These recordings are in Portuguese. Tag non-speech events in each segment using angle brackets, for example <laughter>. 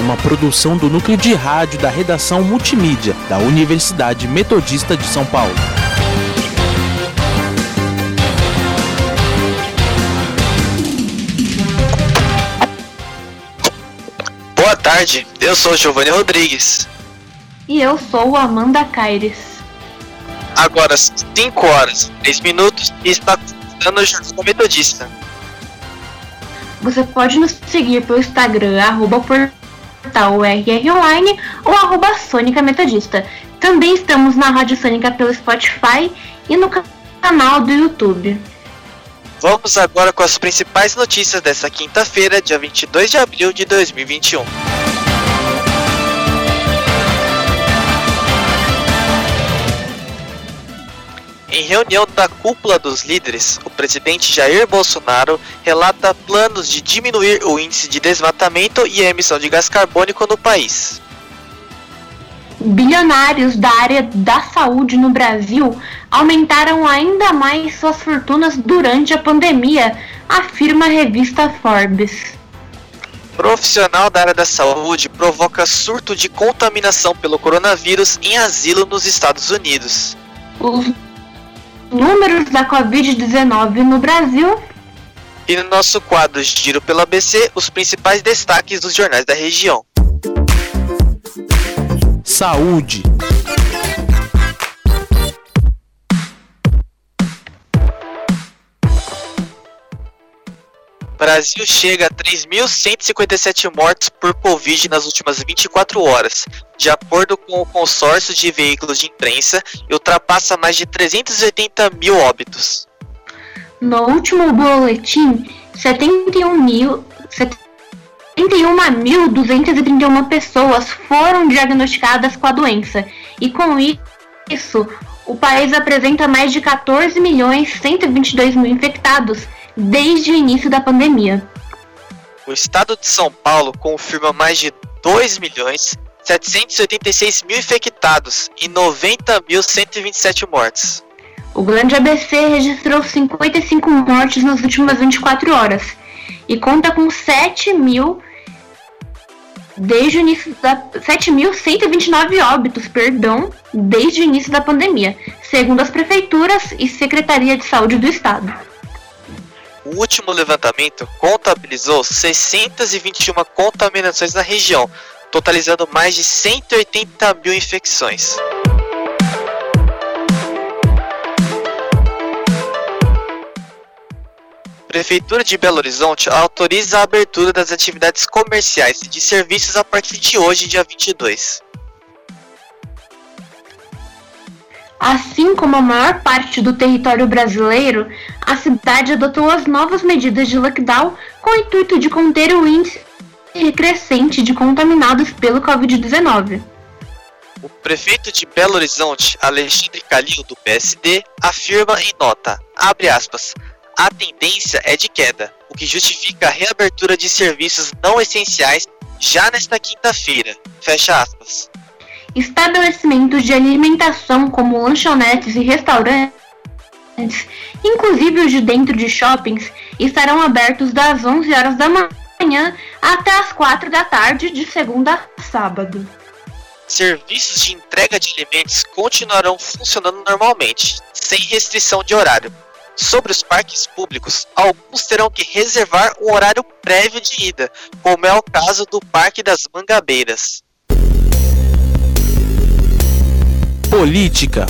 uma produção do núcleo de rádio da redação multimídia da Universidade Metodista de São Paulo. Boa tarde, eu sou Giovanni Rodrigues. E eu sou Amanda Caires. Agora 5 horas, 3 minutos e está começando o Jornal Metodista. Você pode nos seguir pelo Instagram, arroba portal RR Online ou arroba Sônica Metodista. Também estamos na Rádio Sônica pelo Spotify e no canal do YouTube. Vamos agora com as principais notícias dessa quinta-feira, dia 22 de abril de 2021. Em reunião da cúpula dos líderes, o presidente Jair Bolsonaro relata planos de diminuir o índice de desmatamento e a emissão de gás carbônico no país. Bilionários da área da saúde no Brasil aumentaram ainda mais suas fortunas durante a pandemia, afirma a revista Forbes. Profissional da área da saúde provoca surto de contaminação pelo coronavírus em asilo nos Estados Unidos. Os números da Covid-19 no Brasil. E no nosso quadro Giro pelo ABC, os principais destaques dos jornais da região. Saúde. Brasil chega a 3.157 mortes por Covid nas últimas 24 horas, de acordo com o consórcio de veículos de imprensa, e ultrapassa mais de 380 mil óbitos. No último boletim, 71 mil. 71.231 pessoas foram diagnosticadas com a doença, e com isso, o país apresenta mais de 14 milhões 122 mil infectados desde o início da pandemia. O estado de São Paulo confirma mais de 2 milhões 786 mil infectados e 90.127 mortes. O Grande ABC registrou 55 mortes nas últimas 24 horas e conta com 7 mil desde o início da 7.129 óbitos, perdão, desde o início da pandemia, segundo as prefeituras e Secretaria de Saúde do Estado. O último levantamento contabilizou 621 contaminações na região, totalizando mais de 180 mil infecções. Prefeitura de Belo Horizonte autoriza a abertura das atividades comerciais e de serviços a partir de hoje, dia 22. Assim como a maior parte do território brasileiro, a cidade adotou as novas medidas de lockdown com o intuito de conter o índice crescente de contaminados pelo Covid-19. O prefeito de Belo Horizonte, Alexandre Calil, do PSD, afirma em nota, abre aspas, a tendência é de queda, o que justifica a reabertura de serviços não essenciais já nesta quinta-feira, fecha aspas. Estabelecimentos de alimentação como lanchonetes e restaurantes, inclusive os de dentro de shoppings, estarão abertos das 11 horas da manhã até as 4 da tarde de segunda a sábado. Serviços de entrega de alimentos continuarão funcionando normalmente, sem restrição de horário. Sobre os parques públicos, alguns terão que reservar um horário prévio de ida, como é o caso do Parque das Mangabeiras. Política.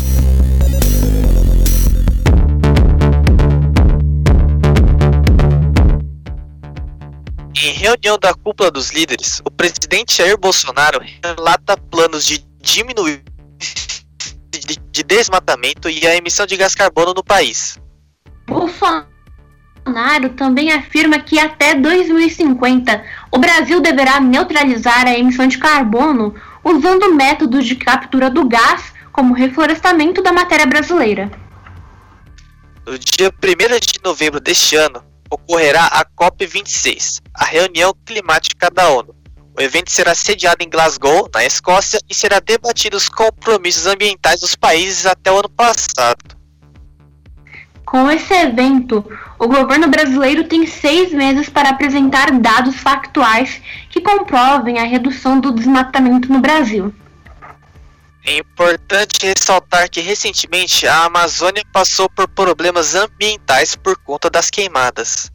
Em reunião da cúpula dos líderes, o presidente Jair Bolsonaro relata planos de diminuir de, de desmatamento e a emissão de gás carbono no país. Bolsonaro também afirma que até 2050 o Brasil deverá neutralizar a emissão de carbono usando métodos de captura do gás como reflorestamento da matéria brasileira. No dia 1 de novembro deste ano, ocorrerá a COP26, a reunião climática da ONU. O evento será sediado em Glasgow, na Escócia, e será debatido os compromissos ambientais dos países até o ano passado. Com esse evento, o governo brasileiro tem seis meses para apresentar dados factuais que comprovem a redução do desmatamento no Brasil. É importante ressaltar que recentemente a Amazônia passou por problemas ambientais por conta das queimadas.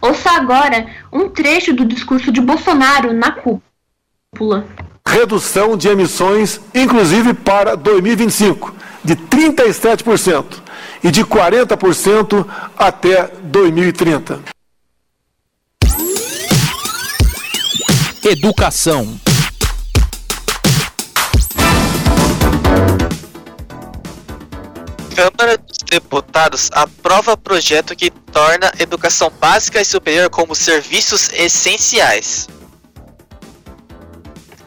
Ouça agora um trecho do discurso de Bolsonaro na cúpula. Redução de emissões, inclusive para 2025, de 37% e de 40% até 2030. Educação. Câmara dos Deputados aprova projeto que torna educação básica e superior como serviços essenciais.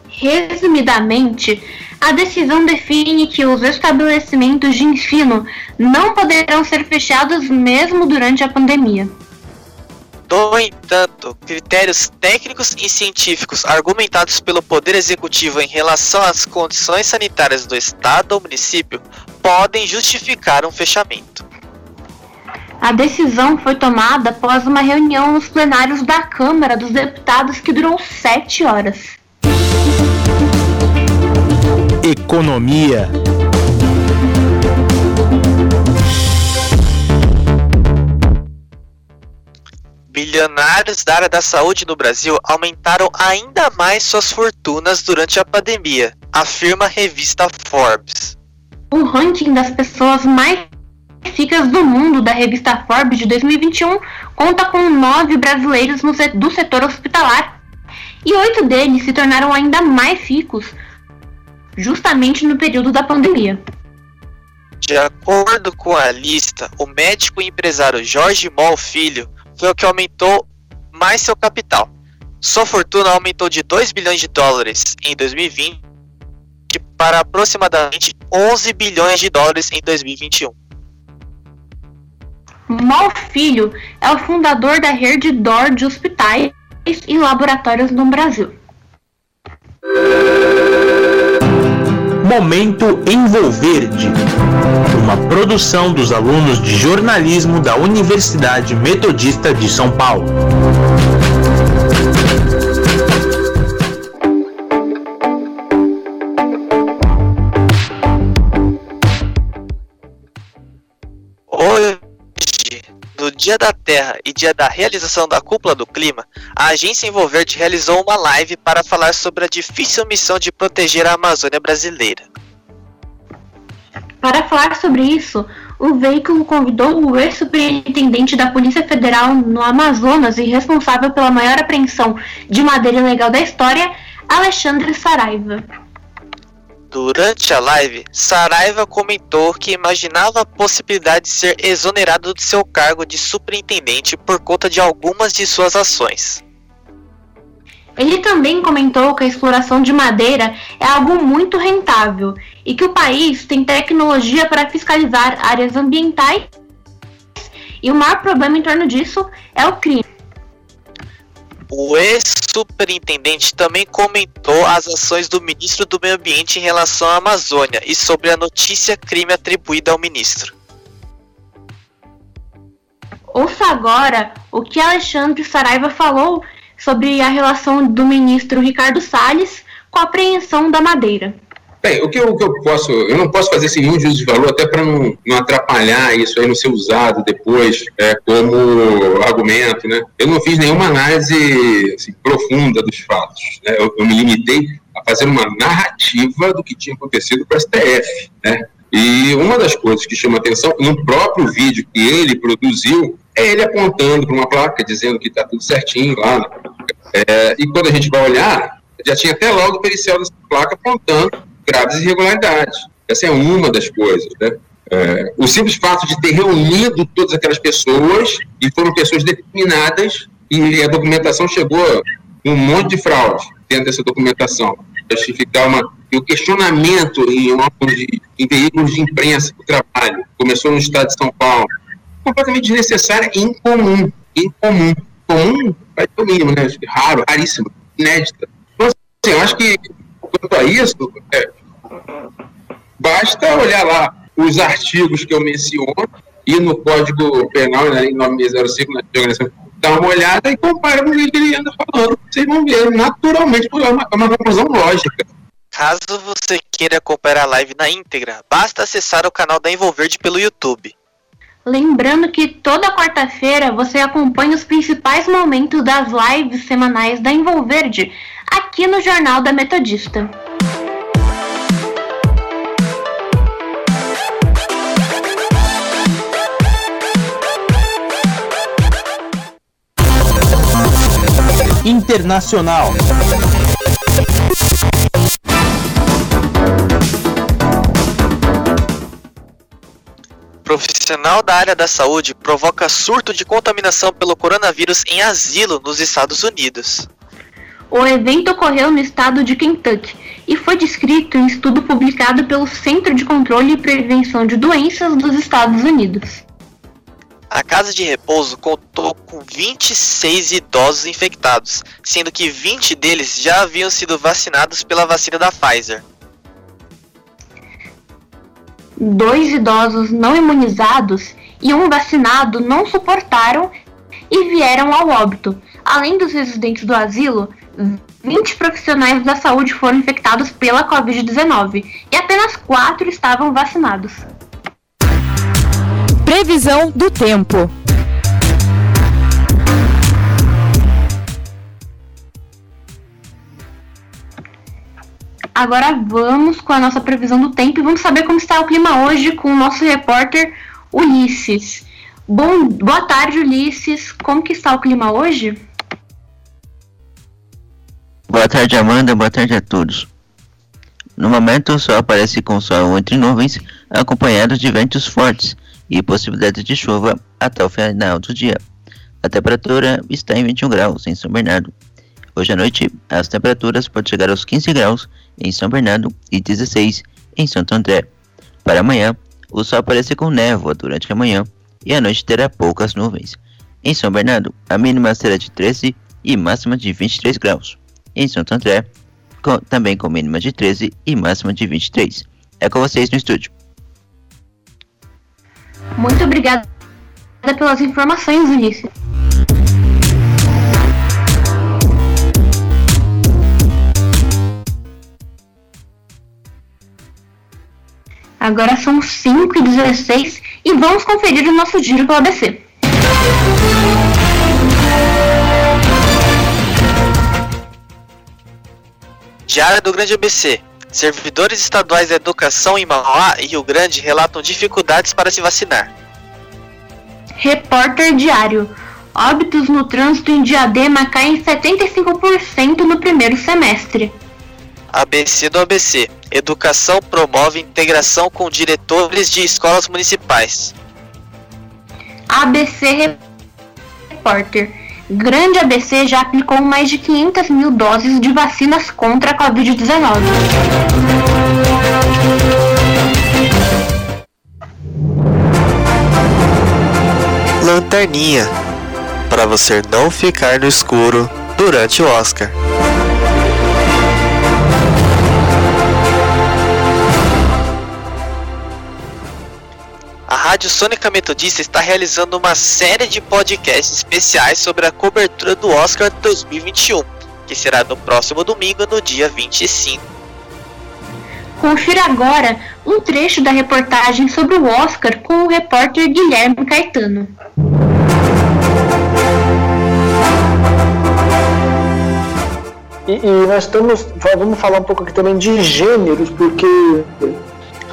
Resumidamente, a decisão define que os estabelecimentos de ensino não poderão ser fechados mesmo durante a pandemia. No entanto, critérios técnicos e científicos argumentados pelo Poder Executivo em relação às condições sanitárias do Estado ou município podem justificar um fechamento. A decisão foi tomada após uma reunião nos plenários da Câmara dos Deputados que durou sete horas. Economia. Bilionários da área da saúde no Brasil aumentaram ainda mais suas fortunas durante a pandemia, afirma a revista Forbes. O ranking das pessoas mais ricas do mundo da revista Forbes de 2021 conta com nove brasileiros do setor hospitalar e oito deles se tornaram ainda mais ricos justamente no período da pandemia. De acordo com a lista, o médico e empresário Jorge Moll Filho foi o que aumentou mais seu capital. Sua fortuna aumentou de 2 bilhões de dólares em 2020 para aproximadamente 11 bilhões de dólares em 2021. Mal Filho é o fundador da rede DOR de hospitais e laboratórios no Brasil. Momento Envolverde, uma produção dos alunos de jornalismo da Universidade Metodista de São Paulo. Hoje, no Dia da Terra e dia da realização da Cúpula do Clima, a agência Envolverde realizou uma live para falar sobre a difícil missão de proteger a Amazônia brasileira. Para falar sobre isso, o veículo convidou o ex-superintendente da Polícia Federal no Amazonas e responsável pela maior apreensão de madeira ilegal da história, Alexandre Saraiva. Durante a live, Saraiva comentou que imaginava a possibilidade de ser exonerado de seu cargo de superintendente por conta de algumas de suas ações. Ele também comentou que a exploração de madeira é algo muito rentável e que o país tem tecnologia para fiscalizar áreas ambientais e o maior problema em torno disso é o crime. O ex-superintendente também comentou as ações do ministro do Meio Ambiente em relação à Amazônia e sobre a notícia crime atribuída ao ministro. Ouça agora o que Alexandre Saraiva falou sobre a relação do ministro Ricardo Salles com a apreensão da madeira. Bem, o que eu, o que eu posso, eu não posso fazer sem nenhum juízo de valor, até para não, não atrapalhar isso aí, não ser usado depois é, como argumento, né? Eu não fiz nenhuma análise assim, profunda dos fatos, né? Eu, eu, me limitei a fazer uma narrativa do que tinha acontecido com o STF, né? E uma das coisas que chama atenção, no próprio vídeo que ele produziu, é ele apontando para uma placa, dizendo que está tudo certinho lá. Né? É, e quando a gente vai olhar, já tinha até logo o pericial dessa placa apontando graves irregularidades. Essa é uma das coisas, né? É, o simples fato de ter reunido todas aquelas pessoas, e foram pessoas determinadas, e a documentação chegou um monte de fraude dentro dessa documentação. justificar uma. E o questionamento em, em veículos de imprensa do trabalho começou no estado de São Paulo, completamente desnecessária e incomum. Incomum. Comum vai ter o mínimo, né? Raro, raríssimo, inédita. Então, assim, eu acho que quanto a isso, é, basta olhar lá os artigos que eu menciono e no Código Penal, né, em 9605, na organização dá uma olhada e compara com o que ele anda falando. Vocês vão ver, naturalmente, é uma, é uma conclusão lógica. Caso você queira acompanhar a live na íntegra, basta acessar o canal da Envolverde pelo YouTube. Lembrando que toda quarta-feira você acompanha os principais momentos das lives semanais da Envolverde aqui no Jornal da Metodista. Internacional. Profissional da área da saúde provoca surto de contaminação pelo coronavírus em asilo nos Estados Unidos. O evento ocorreu no estado de Kentucky e foi descrito em estudo publicado pelo Centro de Controle e Prevenção de Doenças dos Estados Unidos. A casa de repouso contou com 26 idosos infectados, sendo que 20 deles já haviam sido vacinados pela vacina da Pfizer. Dois idosos não imunizados e um vacinado não suportaram e vieram ao óbito. Além dos residentes do asilo, 20 profissionais da saúde foram infectados pela Covid-19 e apenas 4 estavam vacinados. Previsão do tempo. Agora vamos com a nossa previsão do tempo e vamos saber como está o clima hoje com o nosso repórter Ulisses. Bom, boa tarde, Ulisses. Como que está o clima hoje? Boa tarde, Amanda. Boa tarde a todos. No momento, o sol aparece com sol entre nuvens, acompanhado de ventos fortes e possibilidade de chuva até o final do dia. A temperatura está em 21 graus em São Bernardo. Hoje à noite, as temperaturas podem chegar aos 15 graus em São Bernardo e 16 em Santo André. Para amanhã, o sol aparece com névoa durante a manhã e à noite terá poucas nuvens. Em São Bernardo, a mínima será de 13 e máxima de 23 graus. Em Santo André, com, também com mínima de 13 e máxima de 23. É com vocês no estúdio. Muito obrigada pelas informações, Ulisses. Agora são 5 e 16 e vamos conferir o nosso giro pelo ABC. Diário do Grande ABC. Servidores estaduais da educação em Mauá e Rio Grande relatam dificuldades para se vacinar. Repórter Diário. Óbitos no trânsito em Diadema caem 75% no primeiro semestre. ABC do ABC. Educação promove integração com diretores de escolas municipais. ABC Repórter. Grande ABC já aplicou mais de 500 mil doses de vacinas contra a Covid-19. Lanterninha para você não ficar no escuro durante o Oscar. Rádio Sônica Metodista está realizando uma série de podcasts especiais sobre a cobertura do Oscar 2021, que será no próximo domingo, no dia 25. Confira agora um trecho da reportagem sobre o Oscar com o repórter Guilherme Caetano. E, e, nós estamos, vamos falar um pouco aqui também de gêneros, porque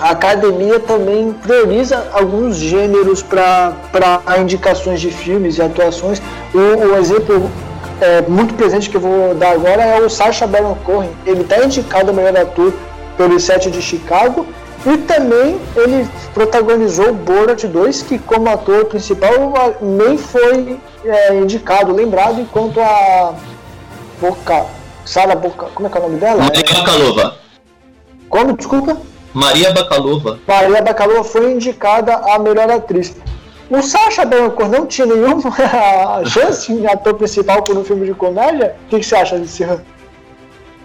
a academia também prioriza alguns gêneros para indicações de filmes e atuações. O, o exemplo é, muito presente que eu vou dar agora é o Sacha Baron Cohen. Ele está indicado a melhor ator pelo Sete de Chicago e também ele protagonizou Borat 2, que como ator principal nem foi é, indicado, lembrado, enquanto a vocal, Sara Boca... Como é que é o nome dela? Maria Bakalova. Como? Desculpa? Maria Bakalova. Maria Bakalova foi indicada a melhor atriz. O Sacha Baron Cohen não tinha nenhuma <laughs> chance de ator principal por um filme de comédia? O que, que você acha disso?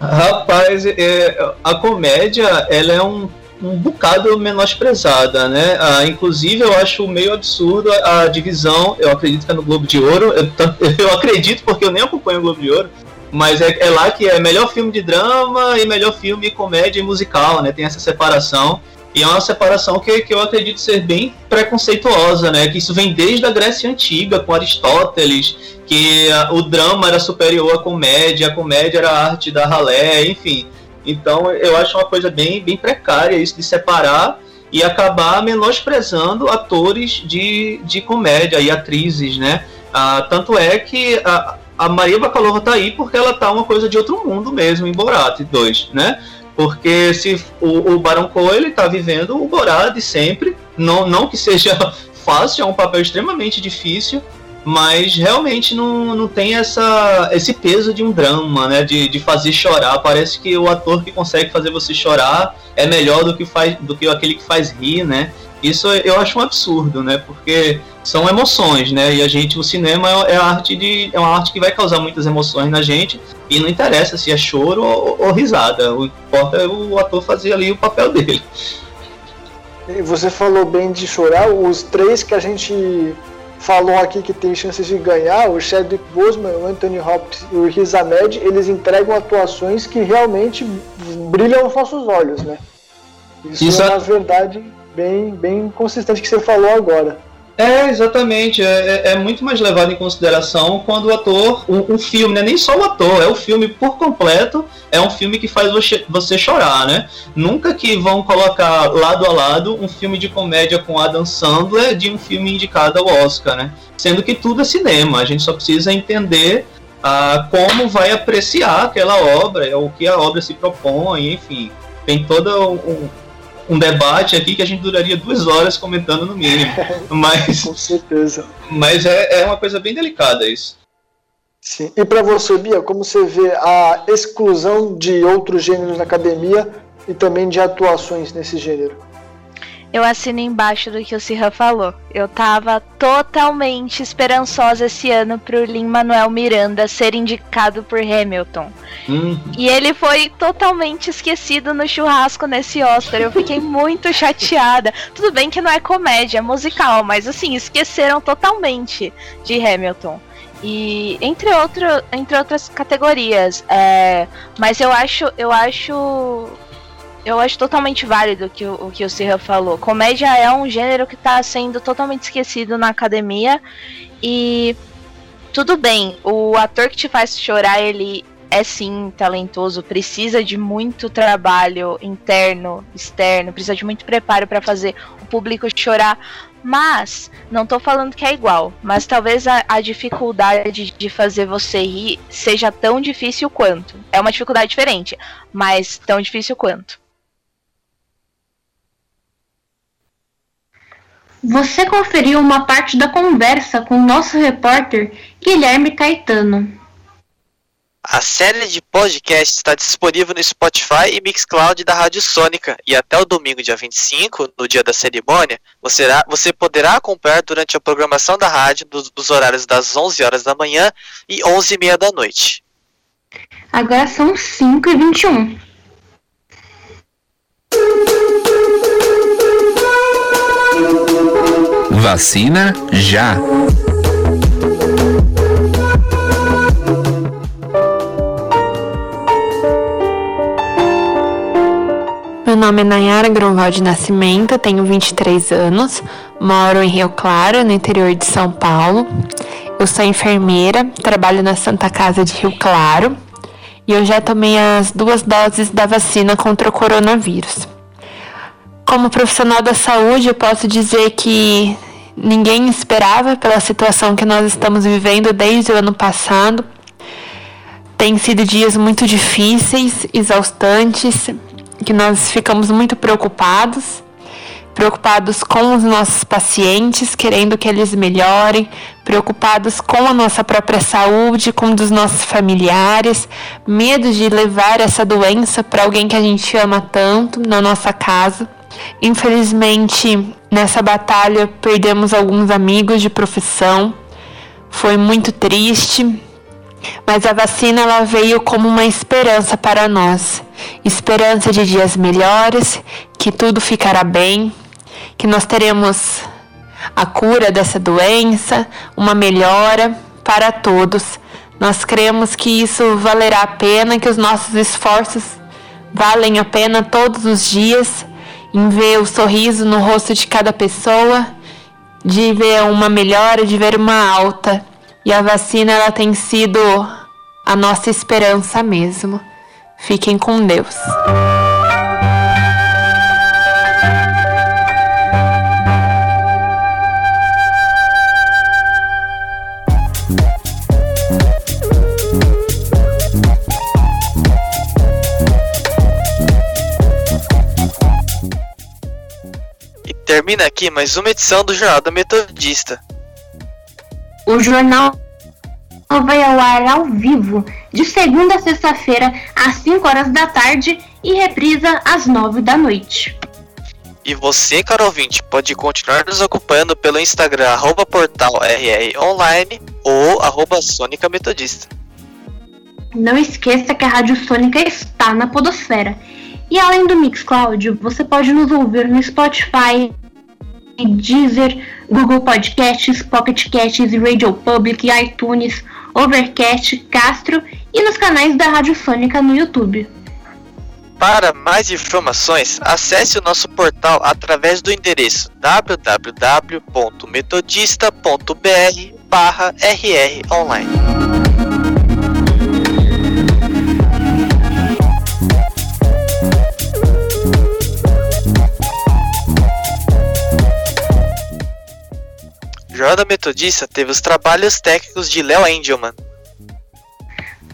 Rapaz, é, a comédia ela é um, um bocado menosprezada, né? Ah, inclusive eu acho meio absurdo a, a, divisão. Eu acredito que é no Globo de Ouro. Eu, <laughs> eu acredito porque eu nem acompanho o Globo de Ouro. Mas é, é, lá que é melhor filme de drama e melhor filme comédia e musical, né? Tem essa separação. E é uma separação que, que eu acredito ser bem preconceituosa, né? Que isso vem desde a Grécia Antiga, com Aristóteles, que o drama era superior à comédia, a comédia era a arte da ralé, enfim. Então eu acho uma coisa bem, bem precária isso de separar e acabar menosprezando atores de, de comédia e atrizes, né? Ah, tanto é que a, a Maria Bakalova tá aí porque ela tá uma coisa de outro mundo mesmo em Borat 2, né? Porque se o, o Baron Cohen ele tá vivendo o Borat de sempre, não, não que seja <laughs> fácil, é um papel extremamente difícil, mas realmente não, não tem essa, esse peso de um drama, né? De, de fazer chorar. Parece que o ator que consegue fazer você chorar é melhor do que, faz, do que aquele que faz rir, né? Isso eu acho um absurdo, né? Porque são emoções, né? E a gente, o cinema é, é arte de, é uma arte que vai causar muitas emoções na gente e não interessa se é choro ou, ou risada. O importa é o ator fazer ali o papel dele. E você falou bem de chorar. Os três que a gente falou aqui que tem chances de ganhar, o Chadwick Boseman, o Anthony Hopkins e o Riz Ahmed, eles entregam atuações que realmente brilham aos nossos olhos, né? Isso, Isso é uma verdade bem, bem consistente que você falou agora. É, exatamente. É, é, é, muito mais levado em consideração quando o ator, um, um filme, né? nem só o ator, é o filme por completo, é um filme que faz você, você chorar, né? Nunca que vão colocar lado a lado um filme de comédia com Adam Sandler de um filme indicado ao Oscar, né? Sendo que tudo é cinema, a gente só precisa entender ah, como vai apreciar aquela obra, o que a obra se propõe, enfim. Tem todo um, um debate aqui que a gente duraria duas horas comentando no mínimo. <laughs> Mas, Com certeza. Mas é, é uma coisa bem delicada isso. Sim. E para você, Bia, como você vê a exclusão de outros gêneros na academia e também de atuações nesse gênero? Eu assino embaixo do que o Sirra falou. Eu tava totalmente esperançosa esse ano pro Lin Manuel Miranda ser indicado por Hamilton. Uhum. E ele foi totalmente esquecido no churrasco nesse Oscar. Eu fiquei <laughs> muito chateada. Tudo bem que não é comédia, é musical, mas assim, esqueceram totalmente de Hamilton. E entre, outro, entre outras categorias. É, mas eu acho, eu acho eu acho totalmente válido que o, que o Sirra falou. Comédia é um gênero que está sendo totalmente esquecido na academia e tudo bem, o ator que te faz chorar, ele é sim talentoso, precisa de muito trabalho interno, externo, precisa de muito preparo para fazer o público chorar. Mas, não tô falando que é igual, mas talvez a, a, dificuldade de fazer você rir seja tão difícil quanto. É uma dificuldade diferente, mas tão difícil quanto. Você conferiu uma parte da conversa com o nosso repórter Guilherme Caetano. A série de podcast está disponível no Spotify e Mixcloud da Rádio Sônica e até o domingo, dia 25, no dia da cerimônia, você, você poderá acompanhar durante a programação da rádio dos, dos horários das 11 horas da manhã e 11 e meia da noite. Agora são 5 e 21. Vacina já. Meu nome é Nayara Gronval Nascimento, tenho 23 anos, moro em Rio Claro, no interior de São Paulo. Eu sou enfermeira, trabalho na Santa Casa de Rio Claro e eu já tomei as duas doses da vacina contra o coronavírus. Como profissional da saúde, eu posso dizer que ninguém esperava pela situação que nós estamos vivendo desde o ano passado. Tem sido dias muito difíceis, exaustantes, que nós ficamos muito preocupados, preocupados com os nossos pacientes, querendo que eles melhorem, preocupados com a nossa própria saúde, com dos nossos familiares, medo de levar essa doença para alguém que a gente ama tanto na nossa casa. Infelizmente, nessa batalha perdemos alguns amigos de profissão. Foi muito triste, mas a vacina ela veio como uma esperança para nós, esperança de dias melhores, que tudo ficará bem, que nós teremos a cura dessa doença, uma melhora para todos. Nós cremos que isso valerá a pena, que os nossos esforços valem a pena todos os dias, em ver o sorriso no rosto de cada pessoa, de ver uma melhora, de ver uma alta. E a vacina ela tem sido a nossa esperança mesmo. Fiquem com Deus. Termina aqui mais uma edição do Jornal da Metodista. O jornal vai ao ar ao vivo, de segunda a sexta-feira, às 5 horas da tarde e reprisa às 9 da noite. E você, caro ouvinte, pode continuar nos acompanhando pelo Instagram, arroba portal RR Online ou arroba Sônica Metodista. Não esqueça que a Rádio Sônica está na Podosfera. E além do Mixcloud, você pode nos ouvir no Spotify, Deezer, Google Podcasts, Pocket Casts, Radio Public, iTunes, Overcast, Castro e nos canais da Rádio Sônica no YouTube. Para mais informações, acesse o nosso portal através do endereço www.metodista.br/rronline. O Jornal da Metodista teve os trabalhos técnicos de Léo Engelman.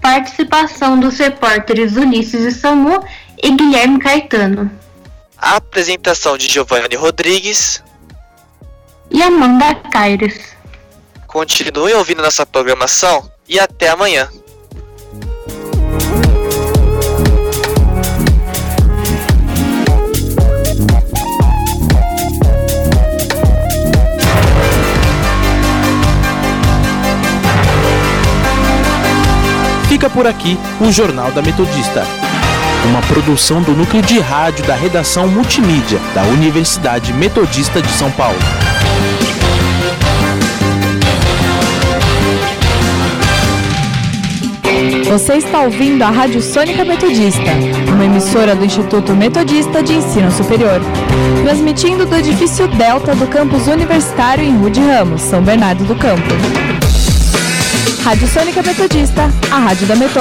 Participação dos repórteres Ulisses e Samu e Guilherme Caetano. A apresentação de Giovanni Rodrigues. E Amanda Caires. Continue ouvindo nossa programação e até amanhã. Por aqui o Jornal da Metodista. Uma produção do núcleo de rádio da redação multimídia da Universidade Metodista de São Paulo. Você está ouvindo a Rádio Sônica Metodista, uma emissora do Instituto Metodista de Ensino Superior, transmitindo do edifício Delta do campus universitário em Rude Ramos, São Bernardo do Campo. Rádio Sônica Metodista, a rádio da Metô.